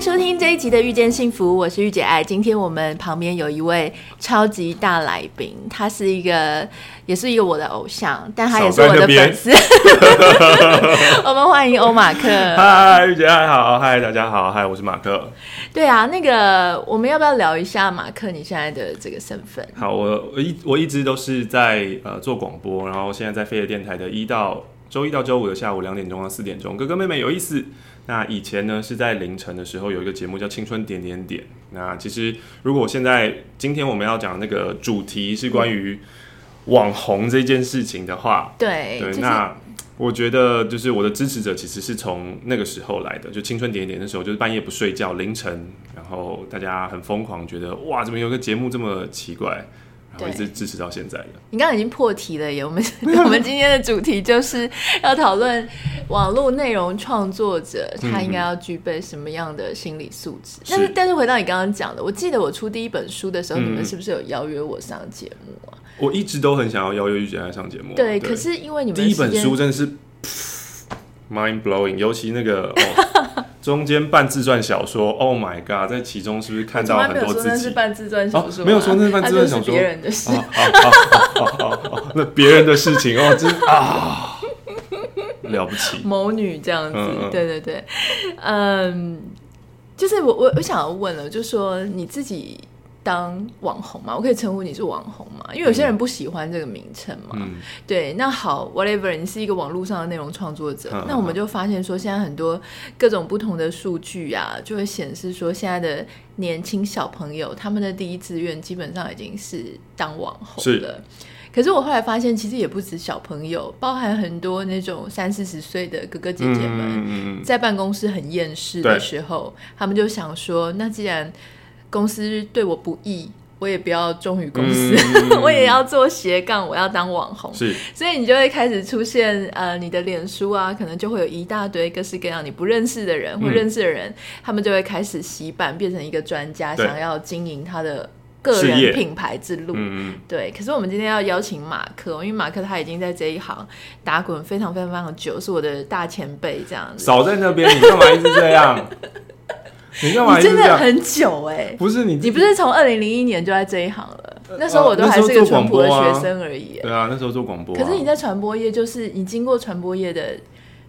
迎收听这一集的《遇见幸福》，我是玉姐爱。今天我们旁边有一位超级大来宾，他是一个，也是一个我的偶像，但他也是我的粉丝。我们欢迎欧马克。嗨，玉姐爱好，嗨，大家好，嗨，我是马克。对啊，那个我们要不要聊一下马克你现在的这个身份？好，我我一我一直都是在呃做广播，然后现在在飞碟电台的一到周一到周五的下午两点钟到四点钟，哥哥妹妹有意思。那以前呢是在凌晨的时候有一个节目叫《青春点点点》。那其实如果现在今天我们要讲那个主题是关于网红这件事情的话，对对，那。我觉得就是我的支持者其实是从那个时候来的，就青春点点点的时候，就是半夜不睡觉，凌晨，然后大家很疯狂，觉得哇，怎么有个节目这么奇怪，然后一直支持到现在的。你刚刚已经破题了耶，我们 我们今天的主题就是要讨论网络内容创作者他应该要具备什么样的心理素质。但是但是回到你刚刚讲的，我记得我出第一本书的时候，嗯、你们是不是有邀约我上节目啊？我一直都很想要邀约玉姐来上节目，对，对，可是因为你们第一本书真的是 mind blowing，尤其那个、哦、中间半自传小说，Oh my god，在其中是不是看到很多自己？那是半自传小说、啊哦，没有说那是半自传小说，别人的事，好好好，那别人的事情哦，真啊，了不起，某女这样子，嗯嗯对对对，嗯，就是我我我想要问了，就是说你自己。当网红嘛，我可以称呼你是网红嘛？因为有些人不喜欢这个名称嘛。嗯、对，那好，whatever，你是一个网络上的内容创作者，嗯、那我们就发现说，现在很多各种不同的数据啊，就会显示说，现在的年轻小朋友他们的第一志愿基本上已经是当网红了。可是我后来发现，其实也不止小朋友，包含很多那种三四十岁的哥哥姐姐们，在办公室很厌世的时候，嗯、他们就想说，那既然公司对我不义，我也不要忠于公司，嗯、我也要做斜杠，我要当网红。是，所以你就会开始出现，呃，你的脸书啊，可能就会有一大堆各式各样你不认识的人、嗯、或认识的人，他们就会开始洗版，变成一个专家，想要经营他的个人品牌之路。嗯、对。可是我们今天要邀请马克，因为马克他已经在这一行打滚非常非常非常久，是我的大前辈，这样子。少在那边，你干嘛一直这样？你干嘛？你真的很久哎、欸，不是你，你不是从二零零一年就在这一行了？呃、那时候我都还是个淳朴的学生而已、欸。对啊，那时候做广播、啊。可是你在传播业，就是你经过传播业的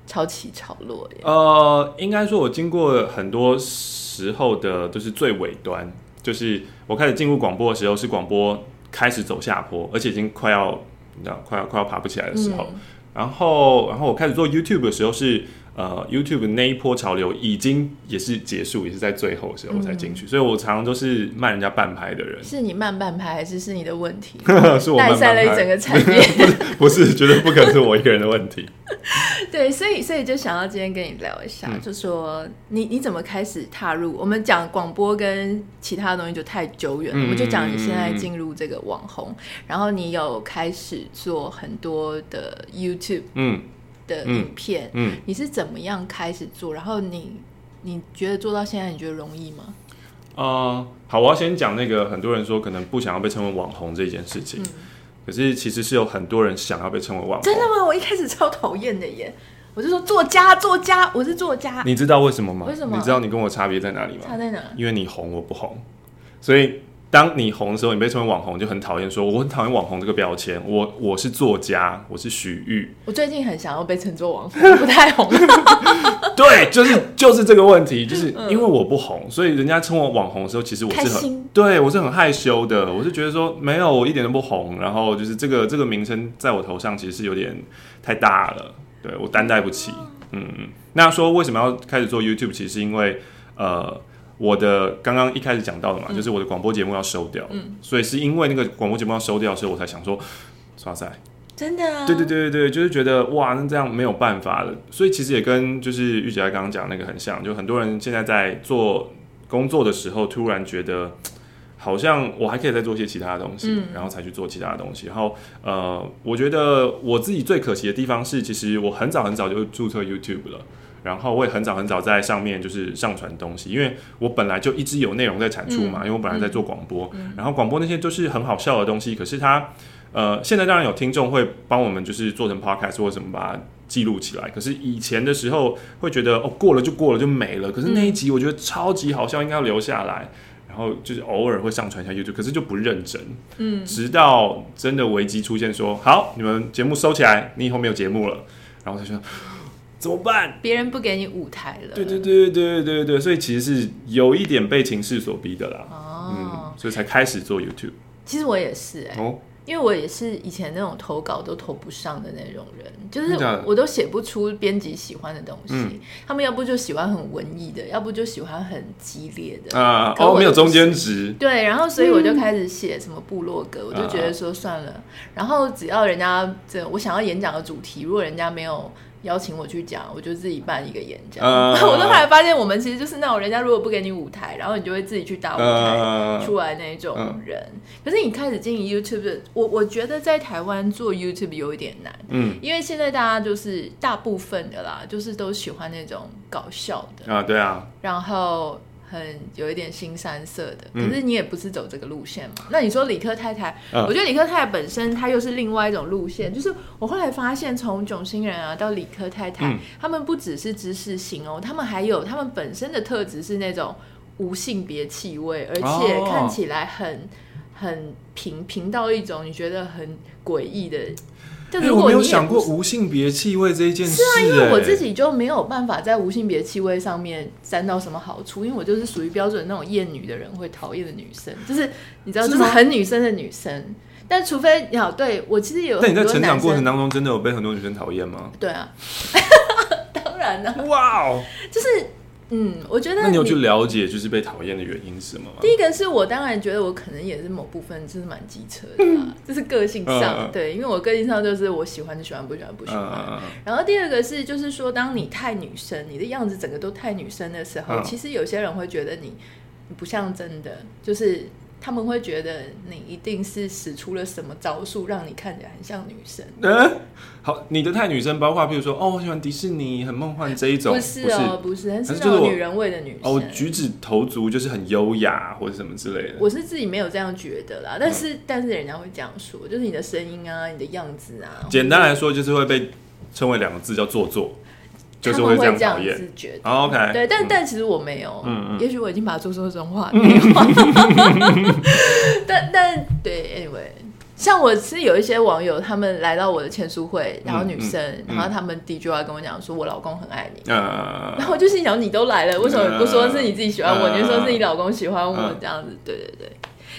潮起潮落耶。呃，应该说，我经过很多时候的，就是最尾端，就是我开始进入广播的时候，是广播开始走下坡，而且已经快要，你知道，快要快要爬不起来的时候。嗯、然后，然后我开始做 YouTube 的时候是。呃，YouTube 那一波潮流已经也是结束，也是在最后的时候我才进去，嗯、所以我常常都是慢人家半拍的人。是你慢半拍，还是是你的问题？是我了一整个产业。不是，绝对不可能是我一个人的问题。对，所以所以就想要今天跟你聊一下，嗯、就说你你怎么开始踏入？我们讲广播跟其他东西就太久远了，嗯、我们就讲你现在进入这个网红，然后你有开始做很多的 YouTube，嗯。的影片，嗯，嗯，你是怎么样开始做？然后你你觉得做到现在，你觉得容易吗？呃，好，我要先讲那个，很多人说可能不想要被称为网红这件事情，嗯、可是其实是有很多人想要被称为网红。真的吗？我一开始超讨厌的耶，我就说作家，作家，我是作家。你知道为什么吗？为什么？你知道你跟我差别在哪里吗？差在哪？因为你红，我不红，所以。当你红的时候，你被称为网红，就很讨厌。说我很讨厌网红这个标签。我我是作家，我是许玉。我最近很想要被称作网红，不太红。对，就是就是这个问题，就是因为我不红，所以人家称我网红的时候，其实我是很对我是很害羞的。我是觉得说没有，我一点都不红。然后就是这个这个名称在我头上，其实是有点太大了。对我担待不起。嗯嗯。那说为什么要开始做 YouTube？其实是因为呃。我的刚刚一开始讲到的嘛，嗯、就是我的广播节目要收掉，嗯，所以是因为那个广播节目要收掉所以，我才想说，哇塞，真的啊，对对对对，就是觉得哇，那这样没有办法了，所以其实也跟就是玉姐爱刚刚讲那个很像，就很多人现在在做工作的时候突然觉得。好像我还可以再做些其他的东西，嗯、然后才去做其他的东西。然后，呃，我觉得我自己最可惜的地方是，其实我很早很早就注册 YouTube 了，然后我也很早很早在上面就是上传东西，因为我本来就一直有内容在产出嘛，嗯、因为我本来在做广播，嗯、然后广播那些都是很好笑的东西，可是它，呃，现在当然有听众会帮我们就是做成 Podcast 或什么把它记录起来，可是以前的时候会觉得哦，过了就过了就没了，可是那一集我觉得超级好笑，应该要留下来。然后就是偶尔会上传一下 YouTube，可是就不认真。嗯，直到真的危机出现，说好，你们节目收起来，你以后没有节目了，然后他说怎么办？别人不给你舞台了。对对对对对对对，所以其实是有一点被情势所逼的啦。哦，嗯，所以才开始做 YouTube。其实我也是哎、欸。哦。因为我也是以前那种投稿都投不上的那种人，就是我都写不出编辑喜欢的东西。嗯、他们要不就喜欢很文艺的，要不就喜欢很激烈的啊。哦，没有中间值。对，然后所以我就开始写什么部落格，嗯、我就觉得说算了。然后只要人家这我想要演讲的主题，如果人家没有。邀请我去讲，我就自己办一个演讲。Uh, 我都后来发现，我们其实就是那种人家如果不给你舞台，然后你就会自己去搭舞台出来那种人。Uh, uh, 可是你开始经营 YouTube，我我觉得在台湾做 YouTube 有一点难，嗯，因为现在大家就是大部分的啦，就是都喜欢那种搞笑的啊，uh, 对啊，然后。很有一点新三色的，可是你也不是走这个路线嘛？嗯、那你说理科太太，嗯、我觉得理科太太本身它又是另外一种路线。就是我后来发现，从囧星人啊到理科太太，嗯、他们不只是知识型哦，他们还有他们本身的特质是那种无性别气味，而且看起来很、哦、很平平到一种你觉得很诡异的。但如果你、欸、我没有想过无性别气味这一件事。是啊，因为我自己就没有办法在无性别气味上面沾到什么好处，因为我就是属于标准那种厌女的人会讨厌的女生，就是你知道，就是很女生的女生。但除非你好，对我其实有。那你在成长过程当中真的有被很多女生讨厌吗？对啊，当然了。哇哦，就是。嗯，我觉得那你有去了解就是被讨厌的原因是什么吗？第一个是我当然觉得我可能也是某部分就是蛮机车的啦，就是个性上、嗯、对，因为我个性上就是我喜欢就喜欢，不喜欢不喜欢。嗯、然后第二个是就是说，当你太女生，你的样子整个都太女生的时候，嗯、其实有些人会觉得你不像真的，就是。他们会觉得你一定是使出了什么招数，让你看起来很像女生。嗯，好，你的太女生，包括譬如说，哦，我喜欢迪士尼，很梦幻这一种，不是哦，不是，是那种女人味的女生。哦，举止投足就是很优雅或者什么之类的。我是自己没有这样觉得啦，但是、嗯、但是人家会这样说，就是你的声音啊，你的样子啊。简单来说，就是会被称为两个字叫做作。就是会这样讨厌，觉得。OK，对，但但其实我没有，嗯，也许我已经把它做出这种话没有，但但对，Anyway，像我是有一些网友，他们来到我的签书会，然后女生，然后他们第一句话跟我讲说，我老公很爱你，然后我就心想，你都来了，为什么不说是你自己喜欢我，你就说是你老公喜欢我这样子？对对对，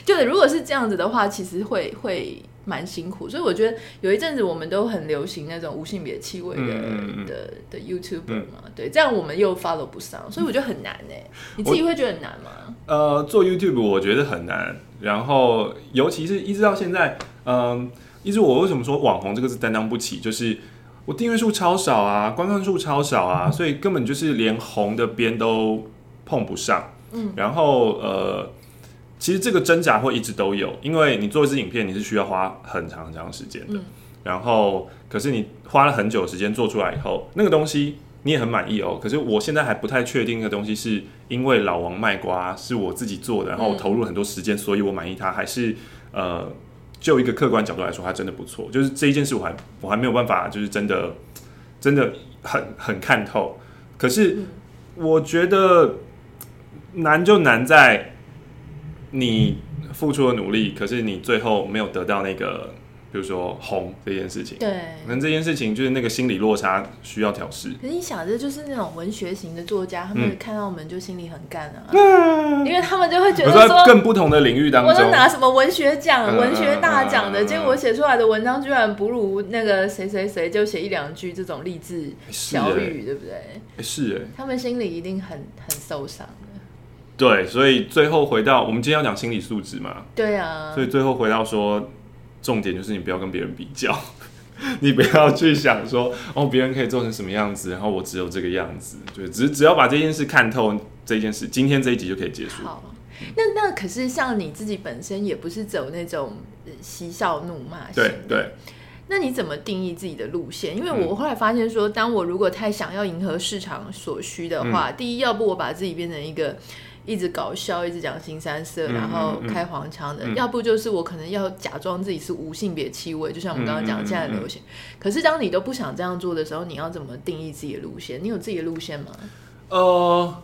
就是如果是这样子的话，其实会会。蛮辛苦，所以我觉得有一阵子我们都很流行那种无性别气味的、嗯、的的 YouTuber 嘛，嗯、对，这样我们又 follow 不上，所以我觉得很难呢。你自己会觉得很难吗？呃，做 YouTube 我觉得很难，然后尤其是一直到现在，嗯、呃，一直我为什么说网红这个字担当不起，就是我订阅数超少啊，观看数超少啊，所以根本就是连红的边都碰不上。嗯，然后呃。其实这个挣扎会一直都有，因为你做一支影片，你是需要花很长很长时间的。嗯、然后，可是你花了很久时间做出来以后，那个东西你也很满意哦。可是我现在还不太确定那个东西是因为老王卖瓜是我自己做的，然后我投入很多时间，所以我满意它，还是呃，就一个客观角度来说，它真的不错。就是这一件事，我还我还没有办法，就是真的真的很很看透。可是我觉得难就难在。你付出了努力，可是你最后没有得到那个，比如说红这件事情。对，可能这件事情就是那个心理落差需要调试。可是你想着，就是那种文学型的作家，他们看到我们就心里很干啊，嗯、因为他们就会觉得说，更不同的领域当中，我都拿什么文学奖、嗯、文学大奖的，嗯、结果我写出来的文章居然不如那个谁谁谁，就写一两句这种励志小语，欸、对不对？是哎、欸，他们心里一定很很受伤。对，所以最后回到我们今天要讲心理素质嘛。对啊。所以最后回到说，重点就是你不要跟别人比较。你不要去想说哦，别人可以做成什么样子，然后我只有这个样子，对只只要把这件事看透，这件事今天这一集就可以结束。好，那那可是像你自己本身也不是走那种嬉笑怒骂型，对对。那你怎么定义自己的路线？因为我后来发现说，当我如果太想要迎合市场所需的话，嗯、第一，要不我把自己变成一个。一直搞笑，一直讲新三色，然后开黄腔的；要不就是我可能要假装自己是无性别气味，就像我们刚刚讲现在的流行。可是当你都不想这样做的时候，你要怎么定义自己的路线？你有自己的路线吗？呃，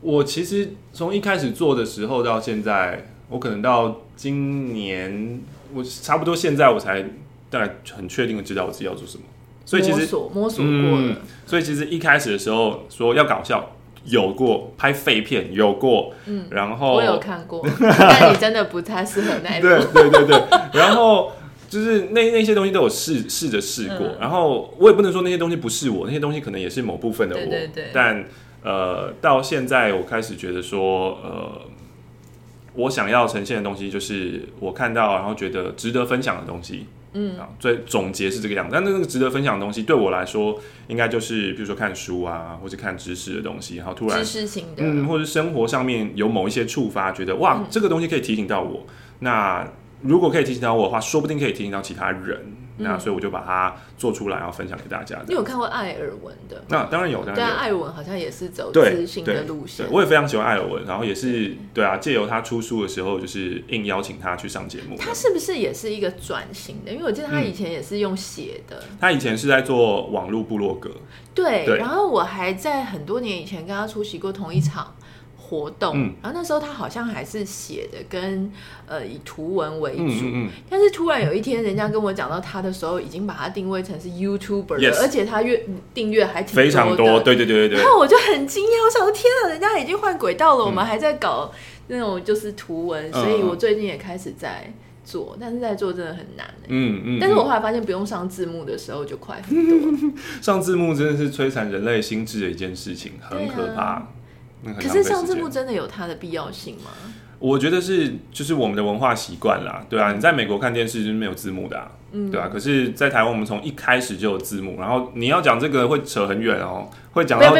我其实从一开始做的时候到现在，我可能到今年，我差不多现在我才大概很确定的知道我自己要做什么。所以其实摸索摸索过了、嗯。所以其实一开始的时候说要搞笑。有过拍废片，有过，嗯，然后我有看过，但你真的不太适合那一部。对对对对，然后就是那那些东西都有试试着试过，嗯、然后我也不能说那些东西不是我，那些东西可能也是某部分的我，对对对，但呃，到现在我开始觉得说，呃，我想要呈现的东西就是我看到然后觉得值得分享的东西。嗯，啊，最总结是这个样子，但那个值得分享的东西，对我来说，应该就是比如说看书啊，或者看知识的东西，然后突然知识型的，嗯，或者生活上面有某一些触发，觉得哇，嗯、这个东西可以提醒到我，那。如果可以提醒到我的话，说不定可以提醒到其他人。嗯、那所以我就把它做出来，然后分享给大家。你有看过艾尔文的？那当然有，当然有。艾尔文好像也是走知性的路线。我也非常喜欢艾尔文，然后也是对啊，借由他出书的时候，就是硬邀请他去上节目。他是不是也是一个转型的？因为我记得他以前也是用写的、嗯。他以前是在做网络部落格。对，对然后我还在很多年以前跟他出席过同一场。活动，嗯、然后那时候他好像还是写的跟呃以图文为主，嗯嗯嗯、但是突然有一天，人家跟我讲到他的时候，已经把他定位成是 YouTuber 了而且他月订阅还挺非常多，对对对对。然后我就很惊讶，我想说天啊，人家已经换轨道了，嗯、我们还在搞那种就是图文，所以我最近也开始在做，但是在做真的很难，嗯嗯。但是我后来发现，不用上字幕的时候就快很多。上字幕真的是摧残人类心智的一件事情，很可怕。可是上字幕真的有它的必要性吗？我觉得是，就是我们的文化习惯啦，对啊，你在美国看电视是没有字幕的，啊，嗯，对啊。可是，在台湾我们从一开始就有字幕，然后你要讲这个会扯很远哦，会讲到会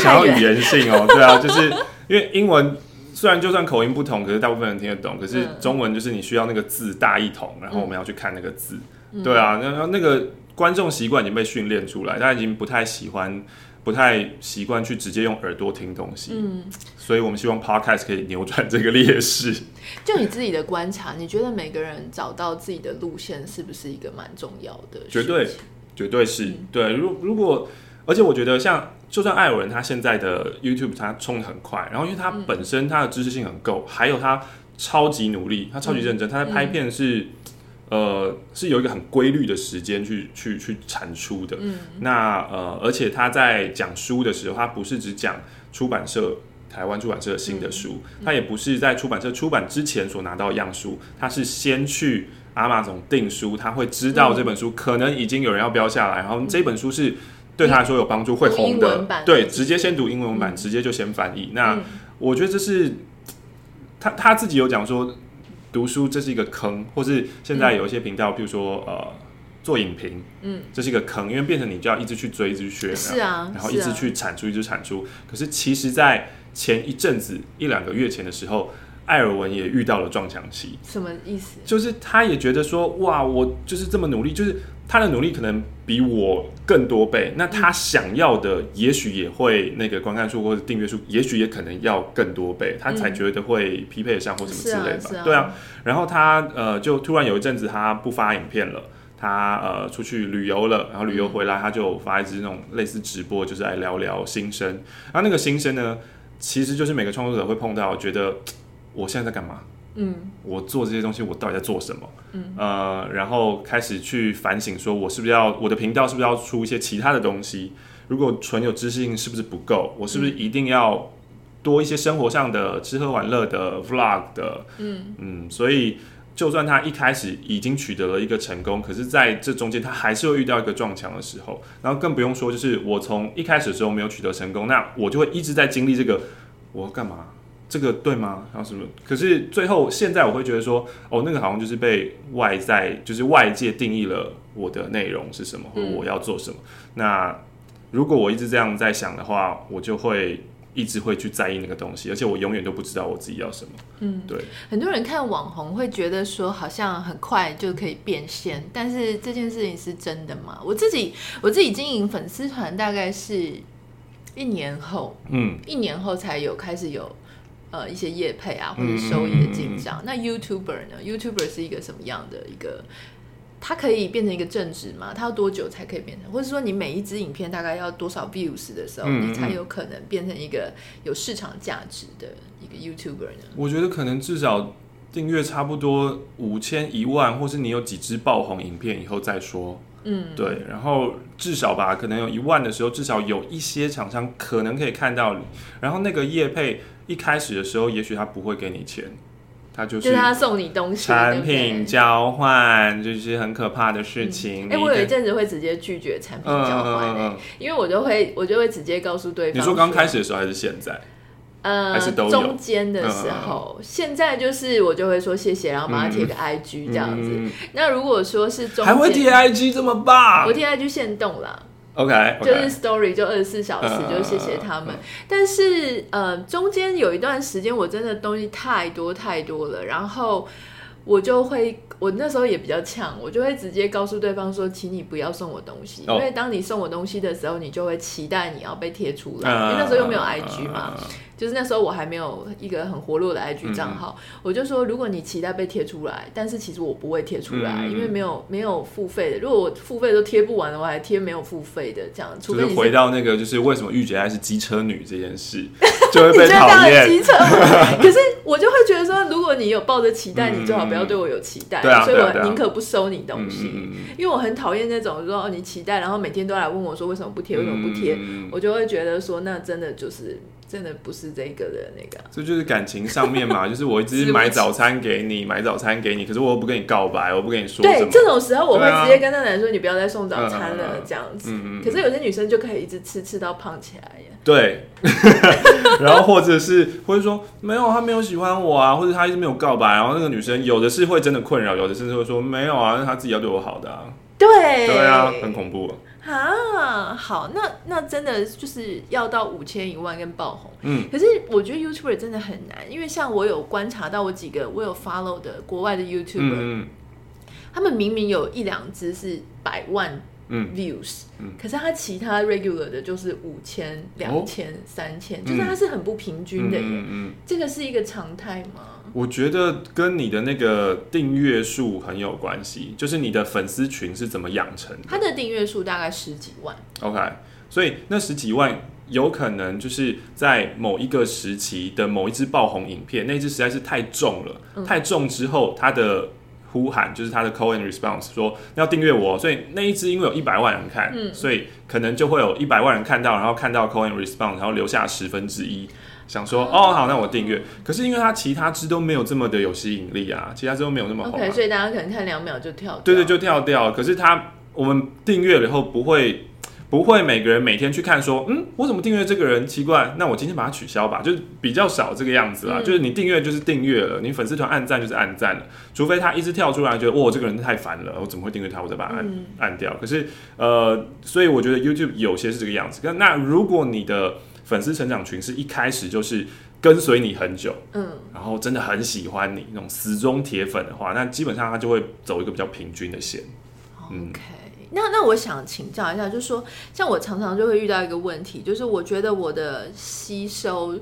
讲到语言性哦，对啊，就是因为英文虽然就算口音不同，可是大部分人听得懂，可是中文就是你需要那个字大一统，然后我们要去看那个字，对啊，然后那个观众习惯已经被训练出来，他已经不太喜欢。不太习惯去直接用耳朵听东西，嗯，所以我们希望 Podcast 可以扭转这个劣势。就你自己的观察，你觉得每个人找到自己的路线是不是一个蛮重要的？绝对，绝对是。嗯、对，如如果，而且我觉得像，就算艾尔文他现在的 YouTube 他冲得很快，然后因为他本身他的知识性很够，嗯、还有他超级努力，他超级认真，嗯、他在拍片是。嗯呃，是有一个很规律的时间去去去产出的。嗯，那呃，而且他在讲书的时候，他不是只讲出版社台湾出版社新的书，他也不是在出版社出版之前所拿到样书，他是先去 Amazon 订书，他会知道这本书可能已经有人要标下来，然后这本书是对他来说有帮助、会红的，对，直接先读英文版，嗯、直接就先翻译。那我觉得这是他他自己有讲说。读书这是一个坑，或是现在有一些频道，比如说呃做影评，嗯，这是一个坑，因为变成你就要一直去追，一直去学，是啊，然后一直去产出，一直产出。可是其实，在前一阵子一两个月前的时候，艾尔文也遇到了撞墙期。什么意思？就是他也觉得说，哇，我就是这么努力，就是。他的努力可能比我更多倍，那他想要的也许也会那个观看数或者订阅数，也许也可能要更多倍，他才觉得会匹配得上或什么之类的吧。嗯啊啊、对啊，然后他呃就突然有一阵子他不发影片了，他呃出去旅游了，然后旅游回来他就发一支那种类似直播，就是来聊聊心声。然后那个心声呢，其实就是每个创作者会碰到，觉得我现在在干嘛？嗯，我做这些东西，我到底在做什么？嗯，呃，然后开始去反省，说我是不是要我的频道是不是要出一些其他的东西？如果纯有知识性是不是不够？我是不是一定要多一些生活上的吃喝玩乐的 vlog 的？嗯嗯，所以就算他一开始已经取得了一个成功，可是在这中间他还是会遇到一个撞墙的时候，然后更不用说就是我从一开始的时候没有取得成功，那我就会一直在经历这个我干嘛？这个对吗？然后什么？可是最后现在我会觉得说，哦，那个好像就是被外在，就是外界定义了我的内容是什么，或者我要做什么。嗯、那如果我一直这样在想的话，我就会一直会去在意那个东西，而且我永远都不知道我自己要什么。嗯，对。很多人看网红会觉得说，好像很快就可以变现，但是这件事情是真的吗？我自己我自己经营粉丝团大概是一年后，嗯，一年后才有开始有。呃，一些业配啊，或者收益的进账。嗯嗯嗯、那 YouTuber 呢？YouTuber 是一个什么样的一个？它可以变成一个正职吗？它要多久才可以变成？或者说，你每一支影片大概要多少 views 的时候，嗯嗯、你才有可能变成一个有市场价值的一个 YouTuber 呢？我觉得可能至少订阅差不多五千一万，或是你有几支爆红影片以后再说。嗯，对。然后至少吧，可能有一万的时候，至少有一些厂商可能可以看到你。然后那个业配。一开始的时候，也许他不会给你钱，他就是，就是他送你东西，产品交换就是很可怕的事情。哎、嗯欸，我有一阵子会直接拒绝产品交换、欸，嗯因为我就会我就会直接告诉对方。你说刚开始的时候还是现在？呃，还是中间的时候，现在就是我就会说谢谢，然后帮他贴个 IG 这样子。嗯嗯、那如果说是中间，还会贴 IG 这么棒？我贴 IG 限动啦。OK，就是 Story 就二十四小时，就谢谢他们。但是呃，中间有一段时间我真的东西太多太多了，然后我就会，我那时候也比较呛，我就会直接告诉对方说，请你不要送我东西，因为当你送我东西的时候，你就会期待你要被贴出来，因为那时候又没有 IG 嘛。就是那时候我还没有一个很活络的 IG 账号，嗯、我就说，如果你期待被贴出来，但是其实我不会贴出来，嗯、因为没有没有付费的。如果我付费都贴不完的话，还贴没有付费的这样。除非就是回到那个，就是为什么御姐爱是机车女这件事，就会被讨厌。机车，可是我就会觉得说，如果你有抱着期待，你最好不要对我有期待。嗯、所以我宁可不收你东西，嗯、因为我很讨厌那种说哦你期待，然后每天都来问我说为什么不贴，为什么不贴，嗯、我就会觉得说那真的就是。真的不是这个的那个，这就是感情上面嘛，就是我一直买早餐给你，买早餐给你，可是我又不跟你告白，我不跟你说。对，这种时候我会直接跟那男人说，你不要再送早餐了，这样子。可是有些女生就可以一直吃吃到胖起来呀。对，然后或者是或者说没有，他没有喜欢我啊，或者他一直没有告白，然后那个女生有的是会真的困扰，有的甚至会说没有啊，那他自己要对我好的啊。对，对啊，很恐怖。啊，好，那那真的就是要到五千一万跟爆红，嗯，可是我觉得 YouTuber 真的很难，因为像我有观察到我几个我有 follow 的国外的 YouTuber，嗯，他们明明有一两只是百万 views，嗯，可是它其他 regular 的就是五千、两千、三千，就是它是很不平均的耶，嗯嗯，这个是一个常态吗？我觉得跟你的那个订阅数很有关系，就是你的粉丝群是怎么养成的。他的订阅数大概十几万。OK，所以那十几万有可能就是在某一个时期的某一支爆红影片，那支实在是太重了，嗯、太重之后，它的呼喊就是他的 call and response 说要订阅我，所以那一支因为有一百万人看，嗯、所以可能就会有一百万人看到，然后看到 call and response，然后留下十分之一。想说哦好，那我订阅。可是因为它其他支都没有这么的有吸引力啊，其他支都没有那么好啊。OK，所以大家可能看两秒就跳掉。对对，就跳掉。可是它我们订阅了以后不会不会每个人每天去看说，嗯，我怎么订阅这个人奇怪？那我今天把它取消吧，就是比较少这个样子啦。嗯、就是你订阅就是订阅了，你粉丝团按赞就是按赞了，除非他一直跳出来觉得，哇，这个人太烦了，我怎么会订阅他？我再把它按、嗯、按掉。可是呃，所以我觉得 YouTube 有些是这个样子。那如果你的粉丝成长群是一开始就是跟随你很久，嗯，然后真的很喜欢你那种死忠铁粉的话，那基本上他就会走一个比较平均的线。嗯、OK，那那我想请教一下，就是说，像我常常就会遇到一个问题，就是我觉得我的吸收，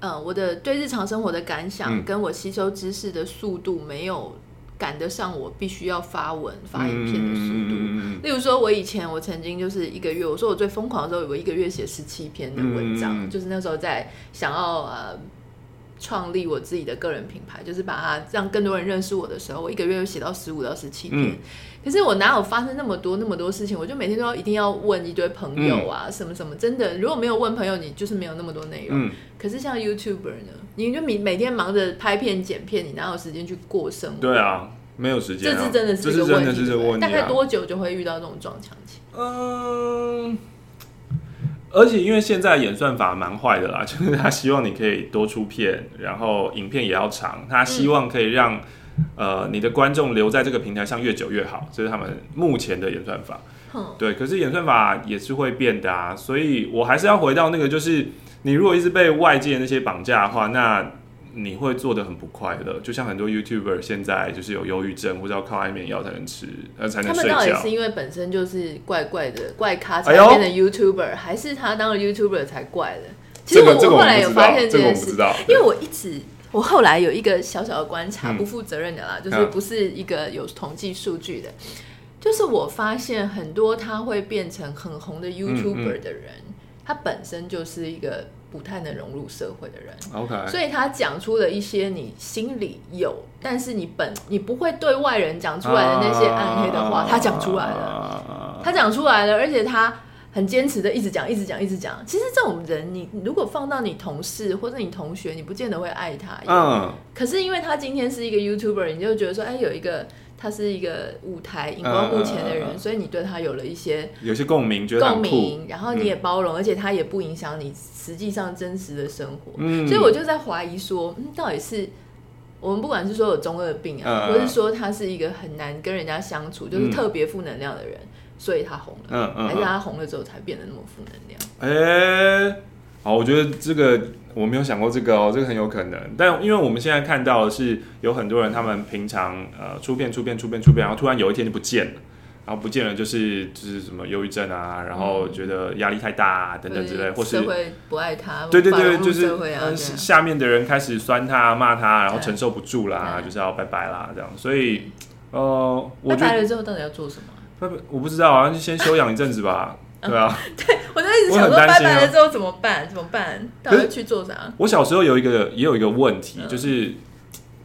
呃，我的对日常生活的感想，跟我吸收知识的速度没有。赶得上我必须要发文发影片的速度。嗯、例如说，我以前我曾经就是一个月，我说我最疯狂的时候，我一个月写十七篇的文章，嗯、就是那时候在想要呃创立我自己的个人品牌，就是把它让更多人认识我的时候，我一个月又写到十五到十七篇。嗯、可是我哪有发生那么多那么多事情？我就每天都要一定要问一堆朋友啊，嗯、什么什么，真的如果没有问朋友，你就是没有那么多内容。嗯、可是像 YouTuber 呢？你就每每天忙着拍片剪片，你哪有时间去过生活？对啊，没有时间、啊。这是真的是一个问题。大概多久就会遇到这种撞墙期？嗯，而且因为现在演算法蛮坏的啦，就是他希望你可以多出片，然后影片也要长，他希望可以让、嗯、呃你的观众留在这个平台上越久越好，这是他们目前的演算法。嗯、对，可是演算法也是会变的啊，所以我还是要回到那个，就是你如果一直被外界那些绑架的话，那。你会做的很不快乐，就像很多 YouTuber 现在就是有忧郁症，或者要靠安眠药才能吃，呃才能睡觉。他们到底是因为本身就是怪怪的怪咖才变成 YouTuber，、哎、还是他当了 YouTuber 才怪的？其实我、后来有发现这件事，这个、因为我一直我后来有一个小小的观察，嗯、不负责任的啦，就是不是一个有统计数据的，嗯、就是我发现很多他会变成很红的 YouTuber 的人，他本身就是一个。不太能融入社会的人，OK，所以他讲出了一些你心里有，但是你本你不会对外人讲出来的那些暗黑的话，他讲出来了，他讲出来了，而且他很坚持的一直讲，一直讲，一直讲。其实这种人，你如果放到你同事或者你同学，你不见得会爱他，嗯，可是因为他今天是一个 YouTuber，你就觉得说，哎，有一个。他是一个舞台荧光幕前的人，嗯、所以你对他有了一些有些共鸣，觉得共鸣，然后你也包容，嗯、而且他也不影响你实际上真实的生活。嗯、所以我就在怀疑说，嗯，到底是我们不管是说有中二病啊，嗯、或是说他是一个很难跟人家相处，就是特别负能量的人，嗯、所以他红了，嗯嗯、还是他红了之后才变得那么负能量？哎、欸，好，我觉得这个。我没有想过这个哦，这个很有可能。但因为我们现在看到的是有很多人，他们平常呃出片、出片、出片、出片，然后突然有一天就不见了，然后不见了就是就是什么忧郁症啊，然后觉得压力太大啊等等之类，或是社会不爱他，对对对，就是嗯下面的人开始酸他、骂他，然后承受不住啦，就是要拜拜啦这样。所以呃，拜拜了之后到底要做什么？拜拜，我不知道啊，就先休养一阵子吧。对啊，对我就一直想说，拜拜了之后怎么办？怎么办？到底去做啥？我小时候有一个也有一个问题，就是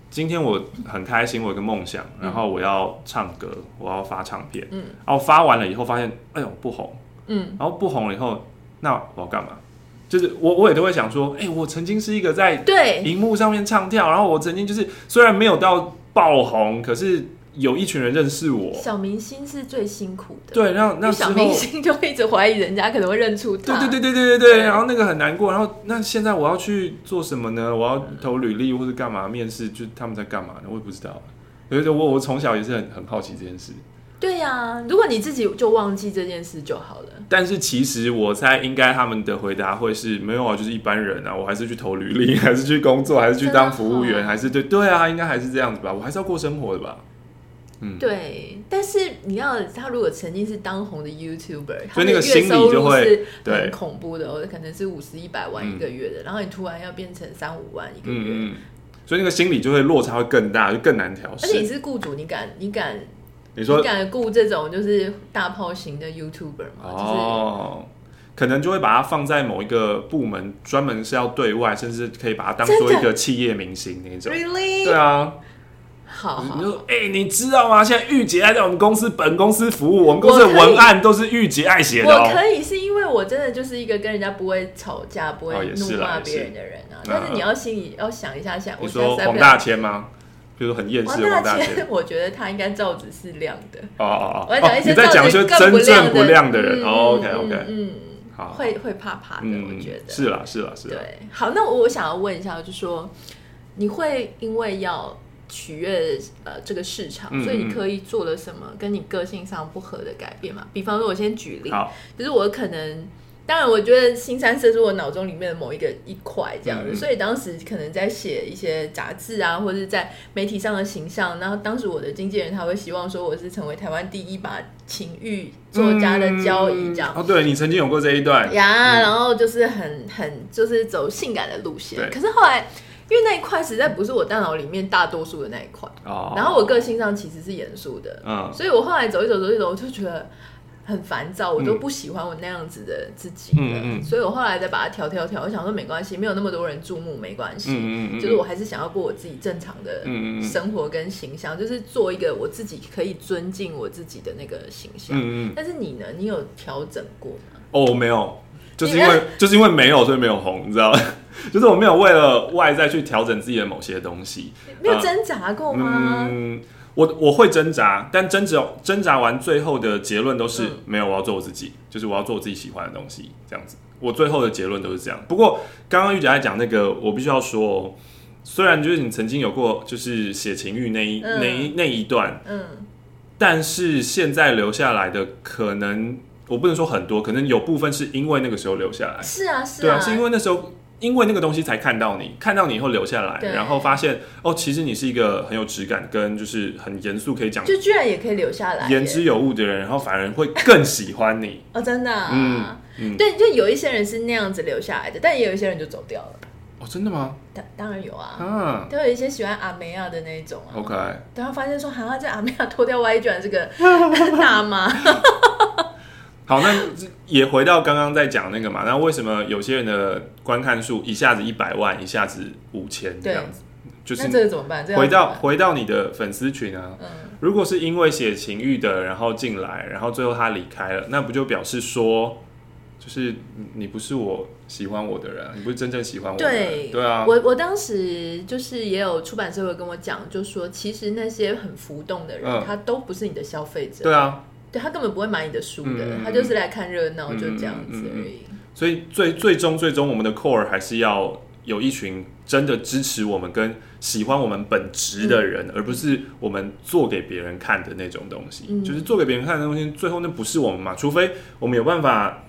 今天我很开心，我有个梦想，然后我要唱歌，我要发唱片，嗯，然后发完了以后发现，哎呦不红，嗯，然后不红了以后，那我要干嘛？就是我我也都会想说，哎，我曾经是一个在对荧幕上面唱跳，然后我曾经就是虽然没有到爆红，可是。有一群人认识我，小明星是最辛苦的。对，那那小明星就一直怀疑人家可能会认出他。对对对对对对对，对然后那个很难过。然后那现在我要去做什么呢？我要投履历或者干嘛面试？就他们在干嘛呢？我也不知道。所以我我从小也是很很好奇这件事。对呀、啊，如果你自己就忘记这件事就好了。但是其实我猜应该他们的回答会是没有啊，就是一般人啊，我还是去投履历，还是去工作，还是去当服务员，还是对对啊，应该还是这样子吧。我还是要过生活的吧。嗯、对，但是你要他如果曾经是当红的 YouTuber，所以那个心理就会很恐怖的，可能是五十一百万一个月的，嗯、然后你突然要变成三五万一个月，嗯，所以那个心理就会落差会更大，就更难调适。而且你是雇主，你敢你敢你说你敢雇这种就是大炮型的 YouTuber 吗？哦，就是、可能就会把它放在某一个部门，专门是要对外，甚至可以把它当做一个企业明星那种。Really? 对啊。好，好，你就说，哎、欸，你知道吗？现在玉洁爱在我们公司本公司服务，我们公司的文案都是玉洁爱写的、喔。我可以是因为我真的就是一个跟人家不会吵架、不会怒骂别人的人啊。哦、是但是你要心里要想一下，想我说黄大千吗？比如说很厌世的黄大千，我觉得他应该罩子是亮的。哦哦哦，我要讲一些罩子真正不亮的人。，OK OK，嗯，好，会会怕怕的，嗯、我觉得是啦是啦是啦。对，好，那我想要问一下，就是说你会因为要。取悦呃这个市场，所以你刻意做了什么跟你个性上不合的改变嘛？比方说，我先举例，就是我可能，当然我觉得新三色是我脑中里面的某一个一块这样子，嗯、所以当时可能在写一些杂志啊，或者是在媒体上的形象，然后当时我的经纪人他会希望说我是成为台湾第一把情欲作家的交易这样。哦，对，你曾经有过这一段呀，然后就是很很就是走性感的路线，可是后来。因为那一块实在不是我大脑里面大多数的那一块，oh. 然后我个性上其实是严肃的，uh. 所以我后来走一走走一走，我就觉得很烦躁，我都不喜欢我那样子的自己了，嗯、所以我后来再把它调调调，我想说没关系，没有那么多人注目，没关系，嗯、就是我还是想要过我自己正常的生活跟形象，嗯、就是做一个我自己可以尊敬我自己的那个形象。嗯、但是你呢？你有调整过吗？哦，没有。就是因为就是因为没有，所以没有红，你知道吗？就是我没有为了外在去调整自己的某些东西，没有挣扎过吗？嗯，我我会挣扎，但挣扎挣扎完，最后的结论都是没有。我要做我自己，就是我要做我自己喜欢的东西，这样子。我最后的结论都是这样。不过刚刚玉姐在讲那个，我必须要说哦，虽然就是你曾经有过就是写情欲那一、嗯、那一那一段，嗯，但是现在留下来的可能我不能说很多，可能有部分是因为那个时候留下来。是啊，是啊，对啊，是因为那时候。因为那个东西才看到你，看到你以后留下来，然后发现哦，其实你是一个很有质感，跟就是很严肃可以讲，就居然也可以留下来，言之有物的人，然后反而会更喜欢你 哦，真的、啊，嗯嗯，对，就有一些人是那样子留下来的，但也有一些人就走掉了。哦，真的吗？当当然有啊，嗯，都有一些喜欢阿梅亚的那种啊，OK，然后发现说，好像这阿梅亚脱掉外衣，居然是个大妈。好，那也回到刚刚在讲那个嘛，那为什么有些人的观看数一下子一百万，一下子五千这样子？就是那这个怎么办？回到回到你的粉丝群啊，嗯，如果是因为写情欲的，然后进来，然后最后他离开了，那不就表示说，就是你不是我喜欢我的人，你不是真正喜欢我的人。对对啊，我我当时就是也有出版社会跟我讲，就说其实那些很浮动的人，嗯，他都不是你的消费者。对啊。对，他根本不会买你的书的，嗯、他就是来看热闹，嗯、就这样子而已。所以最最终最终，我们的 core 还是要有一群真的支持我们跟喜欢我们本职的人，嗯、而不是我们做给别人看的那种东西。嗯、就是做给别人看的东西，最后那不是我们嘛？除非我们有办法。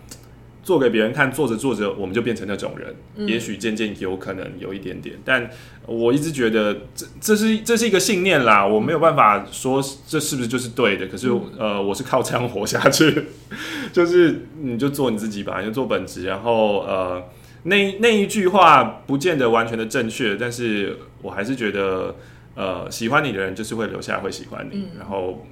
做给别人看，做着做着我们就变成那种人。嗯、也许渐渐有可能有一点点，但我一直觉得这这是这是一个信念啦。我没有办法说这是不是就是对的，可是、嗯、呃，我是靠这样活下去。就是你就做你自己吧，你就做本职。然后呃，那那一句话不见得完全的正确，但是我还是觉得呃，喜欢你的人就是会留下来，会喜欢你。嗯、然后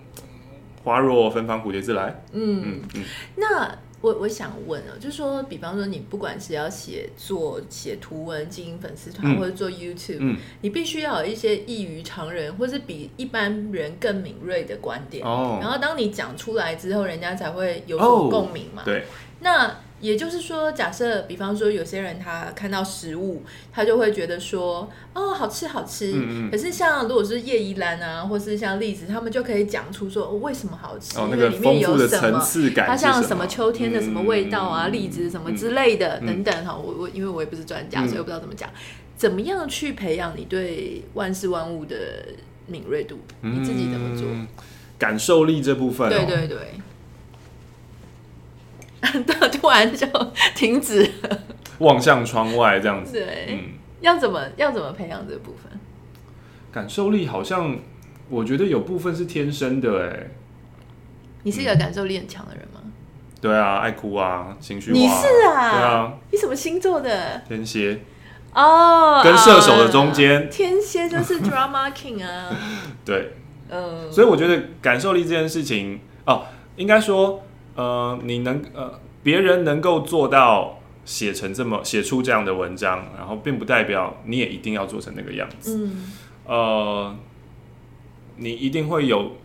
花若芬芳，蝴蝶自来。嗯嗯嗯，那。我我想问啊，就是说，比方说，你不管是要写作、写图文、经营粉丝团，或者做 YouTube，嗯，你必须要有一些异于常人，或是比一般人更敏锐的观点。哦，然后当你讲出来之后，人家才会有所共鸣嘛。对，那。也就是说，假设比方说有些人他看到食物，他就会觉得说，哦，好吃好吃。嗯嗯，可是像如果是叶怡兰啊，或是像栗子，他们就可以讲出说，哦，为什么好吃？哦，因为里面有什么？它像什么秋天的什么味道啊，栗子什么之类的、嗯、等等哈。我我因为我也不是专家，所以我不知道怎么讲。怎么样去培养你对万事万物的敏锐度？你自己怎么做？感受力这部分、哦，对对对。突然就 停止了，望向窗外这样子。对，嗯，要怎么要怎么培养这个部分？感受力好像，我觉得有部分是天生的。哎，你是一个感受力很强的人吗？对啊，爱哭啊，情绪化。你是啊？对啊。你什么星座的？天蝎。哦，跟射手的中间。天蝎就是 drama king 啊。对，嗯。所以我觉得感受力这件事情，哦，应该说。呃，你能呃，别人能够做到写成这么写出这样的文章，然后并不代表你也一定要做成那个样子。嗯，呃，你一定会有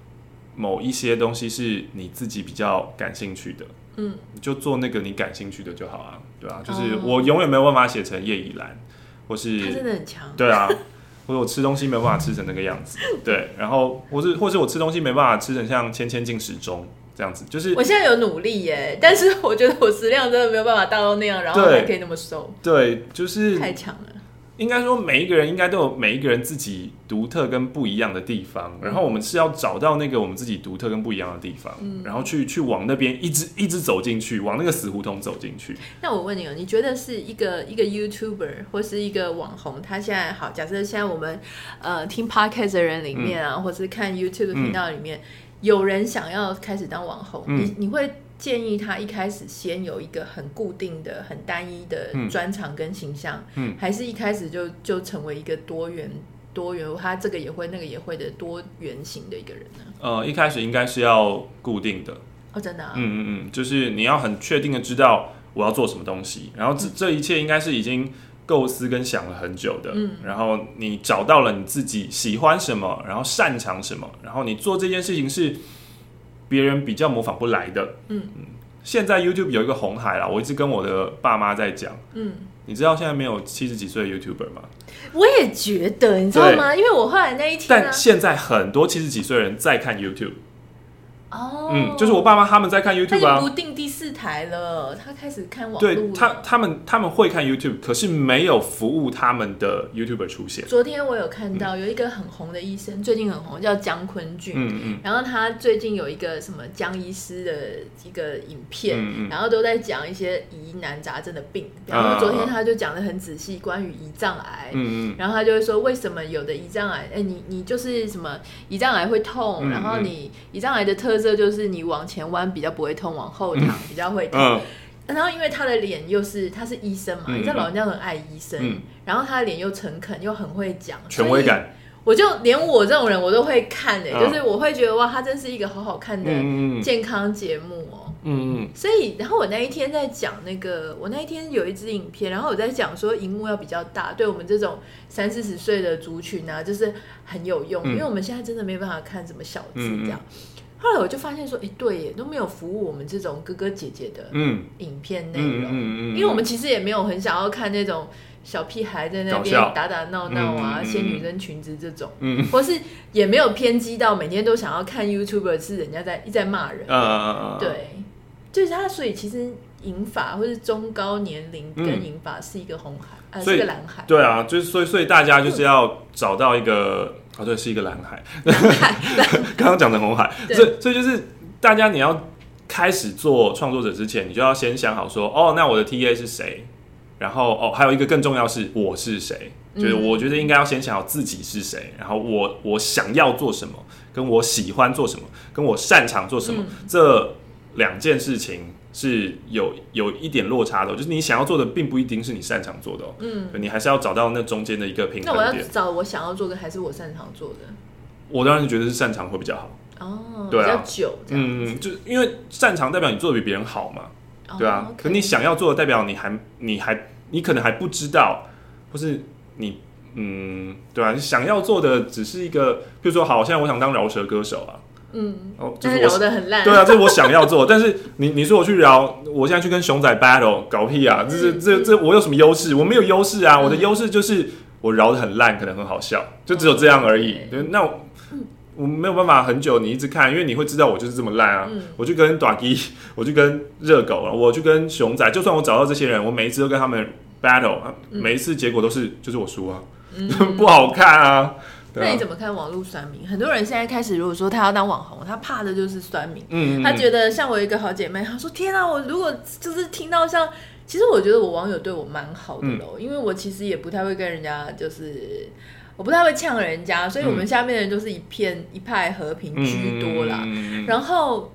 某一些东西是你自己比较感兴趣的。嗯，你就做那个你感兴趣的就好啊，对啊，就是我永远没有办法写成叶以兰，或是他真的很强。对啊，或者我吃东西没办法吃成那个样子。对，然后或是或是我吃东西没办法吃成像千千进食中。这样子就是，我现在有努力耶，但是我觉得我食量真的没有办法大到那样，然后还可以那么瘦。对，就是太强了。应该说，每一个人应该都有每一个人自己独特跟不一样的地方，然后我们是要找到那个我们自己独特跟不一样的地方，嗯，然后去去往那边一直一直走进去，往那个死胡同走进去。那我问你哦，你觉得是一个一个 YouTuber 或是一个网红，他现在好，假设现在我们呃听 Podcast 的人里面啊，嗯、或是看 YouTube 频道里面。嗯有人想要开始当网红，嗯、你你会建议他一开始先有一个很固定的、很单一的专长跟形象，嗯、还是一开始就就成为一个多元多元，他这个也会那个也会的多元型的一个人呢？呃，一开始应该是要固定的。哦，真的、啊，嗯嗯嗯，就是你要很确定的知道我要做什么东西，然后这、嗯、这一切应该是已经。构思跟想了很久的，嗯，然后你找到了你自己喜欢什么，然后擅长什么，然后你做这件事情是别人比较模仿不来的，嗯嗯。现在 YouTube 有一个红海啦，我一直跟我的爸妈在讲，嗯，你知道现在没有七十几岁的 YouTuber 吗？我也觉得，你知道吗？因为我后来那一天，但现在很多七十几岁的人在看 YouTube。哦，嗯，就是我爸妈他们在看 YouTube 啊，他不定第四台了，他开始看网络。对他，他们他们会看 YouTube，可是没有服务他们的 YouTuber 出现。昨天我有看到有一个很红的医生，嗯、最近很红，叫姜坤俊。嗯嗯。然后他最近有一个什么江医师的一个影片，嗯嗯然后都在讲一些疑难杂症的病。然后昨天他就讲的很仔细，关于胰脏癌。嗯嗯。然后他就会说，为什么有的胰脏癌，哎，你你就是什么胰脏癌会痛，然后你胰脏癌的特这就是你往前弯比较不会痛，往后躺比较会痛。嗯嗯、然后因为他的脸又是他是医生嘛，你知道老人家很爱医生，嗯、然后他的脸又诚恳又很会讲，权威感。我就连我这种人我都会看诶、欸，嗯、就是我会觉得哇，他真是一个好好看的健康节目哦、喔。嗯嗯。所以，然后我那一天在讲那个，我那一天有一支影片，然后我在讲说，荧幕要比较大，对我们这种三四十岁的族群啊，就是很有用，嗯、因为我们现在真的没办法看什么小字这样。嗯后来我就发现说，哎、欸，对耶，都没有服务我们这种哥哥姐姐的影片内容，嗯嗯嗯嗯、因为我们其实也没有很想要看那种小屁孩在那边打打闹闹啊，掀、嗯嗯、女生裙子这种，嗯、或是也没有偏激到每天都想要看 YouTuber 是人家在一直在骂人，啊、对，就是他，所以其实银发或是中高年龄跟银发是一个红海，嗯、呃，是个蓝海，对啊，就是所以所以大家就是要找到一个。哦，对，是一个蓝海。刚刚讲的红海，所以所以就是大家你要开始做创作者之前，你就要先想好说，哦，那我的 TA 是谁？然后哦，还有一个更重要是我是谁？就是我觉得应该要先想好自己是谁，然后我我想要做什么，跟我喜欢做什么，跟我擅长做什么，嗯、这两件事情。是有有一点落差的，就是你想要做的并不一定是你擅长做的，嗯，你还是要找到那中间的一个平衡点。那我要找我想要做的，还是我擅长做的？我当然觉得是擅长会比较好哦，对啊，比较久，嗯，就因为擅长代表你做的比别人好嘛，对啊。可你想要做的代表你还你还你可能还不知道，或是你嗯，对啊，想要做的只是一个，比如说，好，现在我想当饶舌歌手啊。嗯，哦，就是饶的很烂。对啊，这是我想要做，但是你你说我去饶，我现在去跟熊仔 battle 搞屁啊！这是这这我有什么优势？我没有优势啊！我的优势就是我饶的很烂，可能很好笑，就只有这样而已。那我我没有办法很久你一直看，因为你会知道我就是这么烂啊！我去跟短 G，我去跟热狗，我去跟熊仔，就算我找到这些人，我每一次都跟他们 battle，每一次结果都是就是我输啊，不好看啊！那你怎么看网络酸民？很多人现在开始，如果说他要当网红，他怕的就是酸民。嗯，他觉得像我一个好姐妹，她说：“天啊，我如果就是听到像……其实我觉得我网友对我蛮好的喽，嗯、因为我其实也不太会跟人家，就是我不太会呛人家，所以我们下面的人就是一片一派和平居多啦。嗯、然后。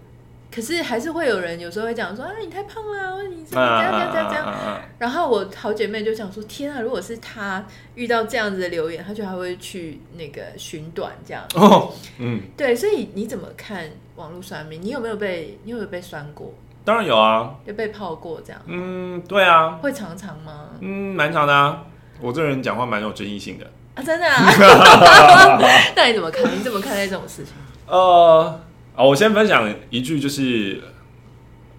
可是还是会有人有时候会讲说啊，你太胖了，或者你这样这样这样这样。然后我好姐妹就想说，天啊，如果是她遇到这样子的留言，她就还会去那个寻短这样。哦，嗯，对，所以你怎么看网络酸民？你有没有被你有没有被酸过？当然有啊，有被泡过这样。嗯，对啊，会常常吗？嗯，蛮常的啊。我这人讲话蛮有争议性的啊，真的啊。那你怎么看？你怎么看待这种事情？呃。好，我先分享一句，就是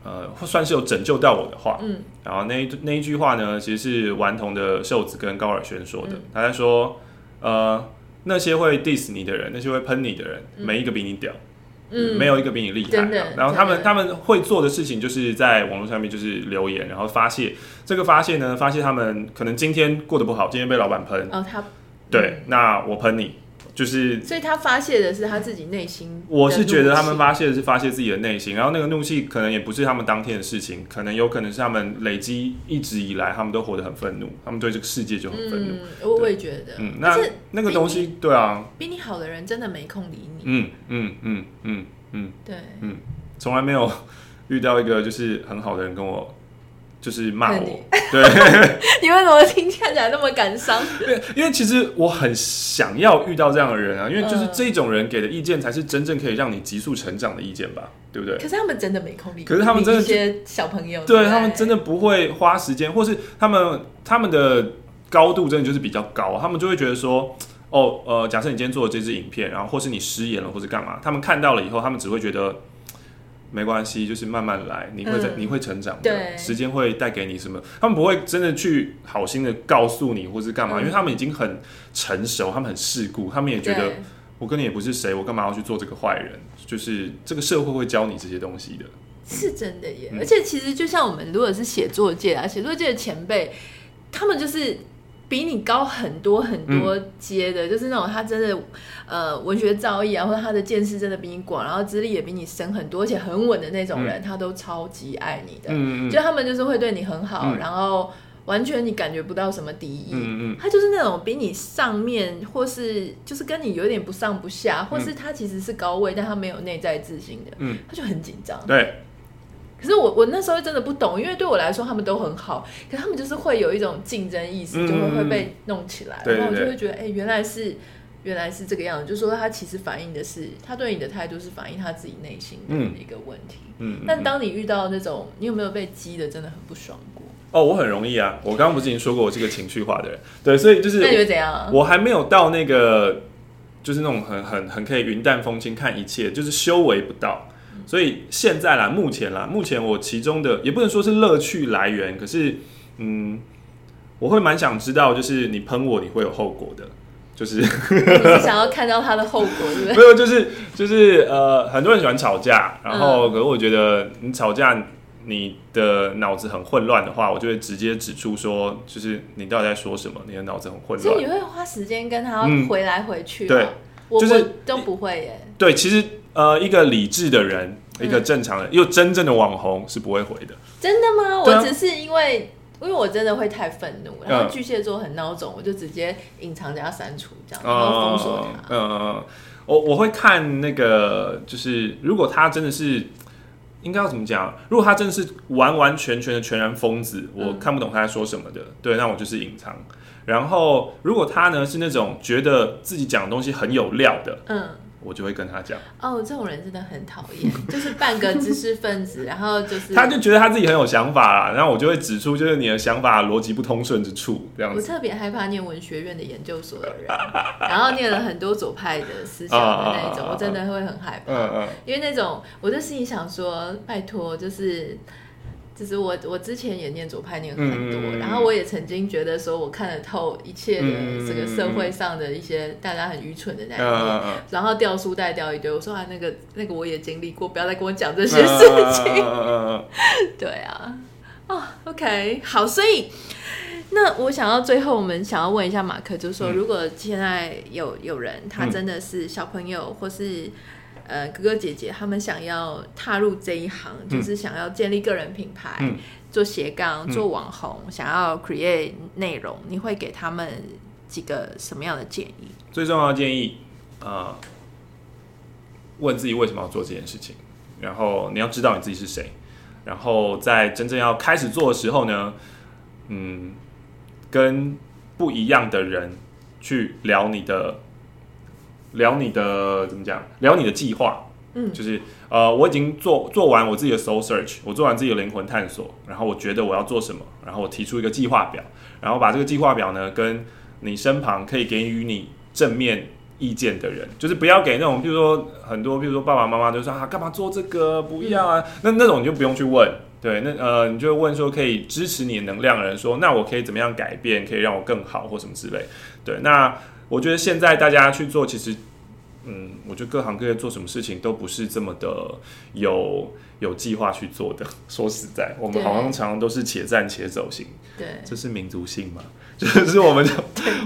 呃，算是有拯救到我的话。嗯，然后那一那一句话呢，其实是顽童的瘦子跟高尔宣说的。嗯、他在说，呃，那些会 diss 你的人，那些会喷你的人，嗯、每一个比你屌，嗯，没有一个比你厉害。的然后他们他们会做的事情，就是在网络上面就是留言，然后发泄。这个发泄呢，发泄他们可能今天过得不好，今天被老板喷。哦，他对，那我喷你。就是，所以他发泄的是他自己内心。我是觉得他们发泄的是发泄自己的内心，然后那个怒气可能也不是他们当天的事情，可能有可能是他们累积一直以来，他们都活得很愤怒，他们对这个世界就很愤怒。我我也觉得，嗯，那那个东西，对啊，比你好的人真的没空理你。嗯嗯嗯嗯嗯，对，嗯，从来没有遇到一个就是很好的人跟我。就是骂我，对，你 为什么听起来那么感伤？对，因为其实我很想要遇到这样的人啊，因为就是这种人给的意见才是真正可以让你急速成长的意见吧，对不对？可是他们真的没空理，可是他们真的一些小朋友，对，他们真的不会花时间，或是他们他们的高度真的就是比较高，他们就会觉得说，哦，呃，假设你今天做了这支影片，然后或是你失言了，或是干嘛，他们看到了以后，他们只会觉得。没关系，就是慢慢来，你会在，嗯、你会成长的，对时间会带给你什么？他们不会真的去好心的告诉你，或是干嘛，嗯、因为他们已经很成熟，他们很世故，他们也觉得我跟你也不是谁，我干嘛要去做这个坏人？就是这个社会会教你这些东西的，是真的耶。嗯、而且其实就像我们如果是写作界啊，写作界的前辈，他们就是比你高很多很多阶的，嗯、就是那种他真的呃文学造诣啊，或者他的见识真的比你广，然后资历也比你深很多，而且很稳的那种人，嗯、他都超级爱你的。嗯嗯，就他们就是会对你很好，嗯、然后。完全你感觉不到什么敌意，嗯嗯，他就是那种比你上面，或是就是跟你有点不上不下，或是他其实是高位，但他没有内在自信的，嗯，他就很紧张。对。可是我我那时候真的不懂，因为对我来说他们都很好，可是他们就是会有一种竞争意识，就会会被弄起来，然后我就会觉得，哎，原来是原来是这个样子，就是说他其实反映的是他对你的态度是反映他自己内心的一个问题。嗯。但当你遇到那种，你有没有被激的真的很不爽过？哦，我很容易啊！我刚刚不是已经说过我是个情绪化的人，对，所以就是那你会怎样？我还没有到那个，就是那种很很很可以云淡风轻看一切，就是修为不到。所以现在啦，目前啦，目前我其中的也不能说是乐趣来源，可是嗯，我会蛮想知道，就是你喷我，你会有后果的，就是想要看到他的后果，对不对？没有，就是就是呃，很多人喜欢吵架，然后可是我觉得你吵架。你的脑子很混乱的话，我就会直接指出说，就是你到底在说什么？你的脑子很混乱。所以你会花时间跟他回来回去？对，我就是都不会耶。对，其实呃，一个理智的人，一个正常的又真正的网红是不会回的。真的吗？我只是因为，因为我真的会太愤怒，然后巨蟹座很孬种，我就直接隐藏加删除这样，然后封锁他。嗯，我我会看那个，就是如果他真的是。应该要怎么讲？如果他真的是完完全全的全然疯子，我看不懂他在说什么的，嗯、对，那我就是隐藏。然后，如果他呢是那种觉得自己讲的东西很有料的，嗯。我就会跟他讲哦，这种人真的很讨厌，就是半个知识分子，然后就是他就觉得他自己很有想法啦，然后我就会指出就是你的想法逻辑不通顺之处，这样子。我特别害怕念文学院的研究所的人，然后念了很多左派的思想的那一种，我真的会很害怕，嗯嗯，因为那种我就心里想说，拜托，就是。其实我我之前也念左派念很多，嗯、然后我也曾经觉得说我看得透一切的这个社会上的一些大家很愚蠢的那一面，嗯、然后掉书袋掉一堆。我说啊，那个那个我也经历过，不要再跟我讲这些事情。嗯、对啊，哦，OK，好，所以那我想要最后我们想要问一下马克，就是说如果现在有有人他真的是小朋友或是。呃，哥哥姐姐他们想要踏入这一行，嗯、就是想要建立个人品牌，嗯、做斜杠，做网红，嗯、想要 create 内容，你会给他们几个什么样的建议？最重要的建议，呃，问自己为什么要做这件事情，然后你要知道你自己是谁，然后在真正要开始做的时候呢，嗯，跟不一样的人去聊你的。聊你的怎么讲？聊你的计划，嗯，就是呃，我已经做做完我自己的 soul search，我做完自己的灵魂探索，然后我觉得我要做什么，然后我提出一个计划表，然后把这个计划表呢，跟你身旁可以给予你正面意见的人，就是不要给那种，比如说很多，比如说爸爸妈妈就说啊，干嘛做这个？不要啊，嗯、那那种你就不用去问，对，那呃，你就问说可以支持你的能量的人说，那我可以怎么样改变，可以让我更好或什么之类，对，那。我觉得现在大家去做，其实，嗯，我觉得各行各业做什么事情都不是这么的有有计划去做的。说实在，我们好像常常都是且战且走型。对，这是民族性嘛？就是我们就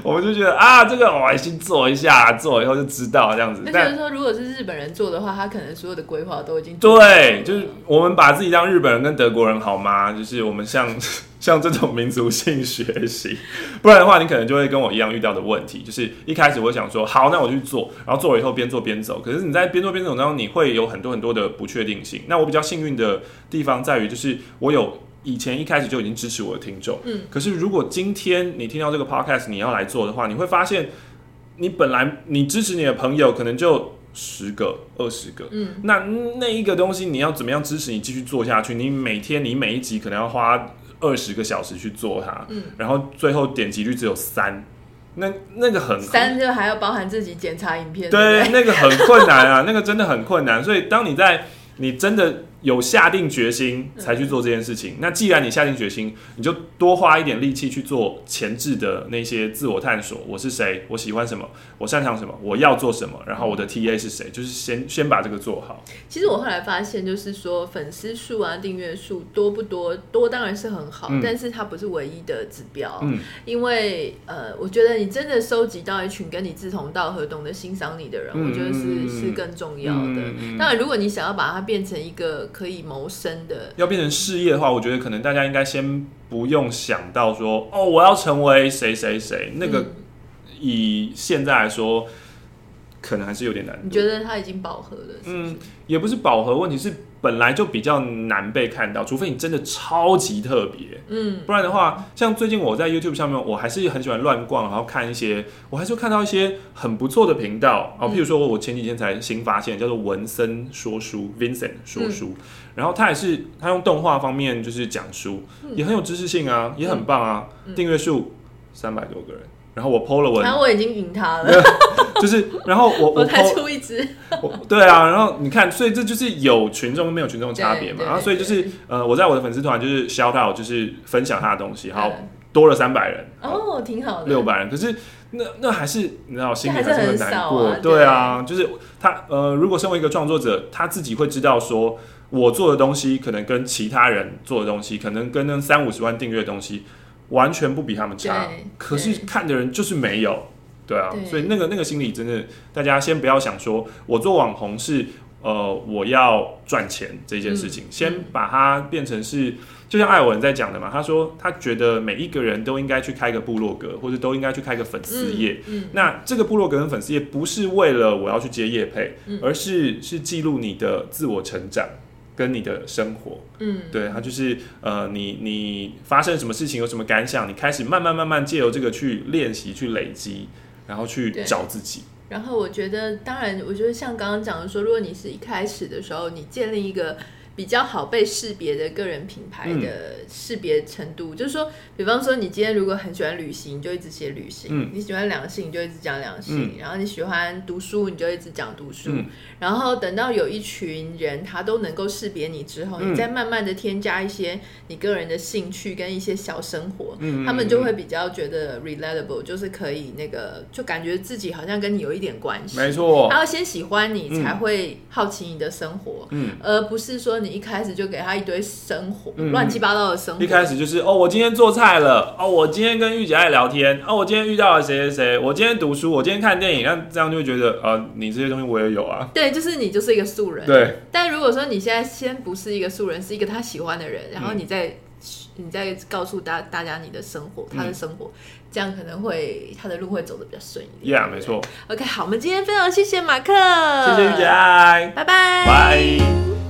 我们就觉得啊，这个我先做一下，做以后就知道这样子。那就是说，如果是日本人做的话，他可能所有的规划都已经对，就是我们把自己当日本人跟德国人好吗？就是我们向向 这种民族性学习，不然的话，你可能就会跟我一样遇到的问题，就是一开始我想说，好，那我去做，然后做了以后边做边走。可是你在边做边走当中，你会有很多很多的不确定性。那我比较幸运的地方在于，就是我有以前一开始就已经支持我的听众。嗯。可是如果今天你听到这个 podcast，你要来做的话，你会发现，你本来你支持你的朋友可能就十个、二十个。嗯。那那一个东西，你要怎么样支持你继续做下去？你每天你每一集可能要花。二十个小时去做它，嗯，然后最后点击率只有三，那那个很三就还要包含自己检查影片，对，对，对，那个很困难啊，那个真的很困难。所以当你在你真的有下定决心才去做这件事情。那既然你下定决心，你就多花一点力气去做前置的那些自我探索。我是谁？我喜欢什么？我擅长什么？我要做什么？然后我的 TA 是谁？就是先先把这个做好。其实我后来发现，就是说粉丝数啊、订阅数多不多？多当然是很好，嗯、但是它不是唯一的指标。嗯，因为呃，我觉得你真的收集到一群跟你志同道合、懂得欣赏你的人，嗯、我觉得是是更重要的。嗯、当然，如果你想要把它变成一个可以谋生的，要变成事业的话，我觉得可能大家应该先不用想到说哦，我要成为谁谁谁。那个以现在来说，可能还是有点难。你觉得它已经饱和了是是？嗯，也不是饱和，问题是本来就比较难被看到，除非你真的超级特别。嗯，不然的话，像最近我在 YouTube 上面，我还是很喜欢乱逛，然后看一些，我还是看到一些很不错的频道。啊，譬如说我前几天才新发现，叫做文森说书 Vincent 说书。嗯。然后他也是，他用动画方面就是讲书，也很有知识性啊，也很棒啊。订阅数三百多个人，然后我 PO 了文，然后我已经赢他了，就是，然后我我才出一支，对啊，然后你看，所以这就是有群众跟没有群众的差别嘛。然后所以就是呃，我在我的粉丝团就是 shout out，就是分享他的东西，好多了三百人，哦，挺好的，六百人，可是那那还是你知道心里还是很难过，对啊，就是他呃，如果身为一个创作者，他自己会知道说。我做的东西可能跟其他人做的东西，可能跟那三五十万订阅的东西完全不比他们差，可是看的人就是没有，对啊，对，所以那个那个心理真的，大家先不要想说我做网红是呃我要赚钱这件事情，嗯，先把它变成是，就像艾文在讲的嘛，他说他觉得每一个人都应该去开个部落格，或者都应该去开个粉丝页，嗯嗯，那这个部落格跟粉丝页不是为了我要去接业配，而是是记录你的自我成长。跟你的生活，嗯，对，他就是呃，你你发生什么事情，有什么感想，你开始慢慢慢慢借由这个去练习、去累积，然后去找自己。然后我觉得，当然，我觉得像刚刚讲的说，如果你是一开始的时候，你建立一个。比较好被识别的个人品牌的识别程度，嗯、就是说，比方说，你今天如果很喜欢旅行，你就一直写旅行；嗯、你喜欢两性，你就一直讲两性；嗯、然后你喜欢读书，你就一直讲读书。嗯、然后等到有一群人他都能够识别你之后，嗯、你再慢慢的添加一些你个人的兴趣跟一些小生活，嗯、他们就会比较觉得 relatable，就是可以那个就感觉自己好像跟你有一点关系。没错，他要先喜欢你，才会好奇你的生活，嗯、而不是说。你一开始就给他一堆生活，乱、嗯、七八糟的生活。一开始就是哦，我今天做菜了，哦，我今天跟玉姐爱聊天，哦，我今天遇到了谁谁谁，我今天读书，我今天看电影，那这样就会觉得，呃，你这些东西我也有啊。对，就是你就是一个素人。对。但如果说你现在先不是一个素人，是一个他喜欢的人，然后你再、嗯、你再告诉大大家你的生活，他的生活，嗯、这样可能会他的路会走得比较顺一点。Yeah，没错。OK，好，我们今天非常谢谢马克，谢谢玉姐爱，拜拜，拜。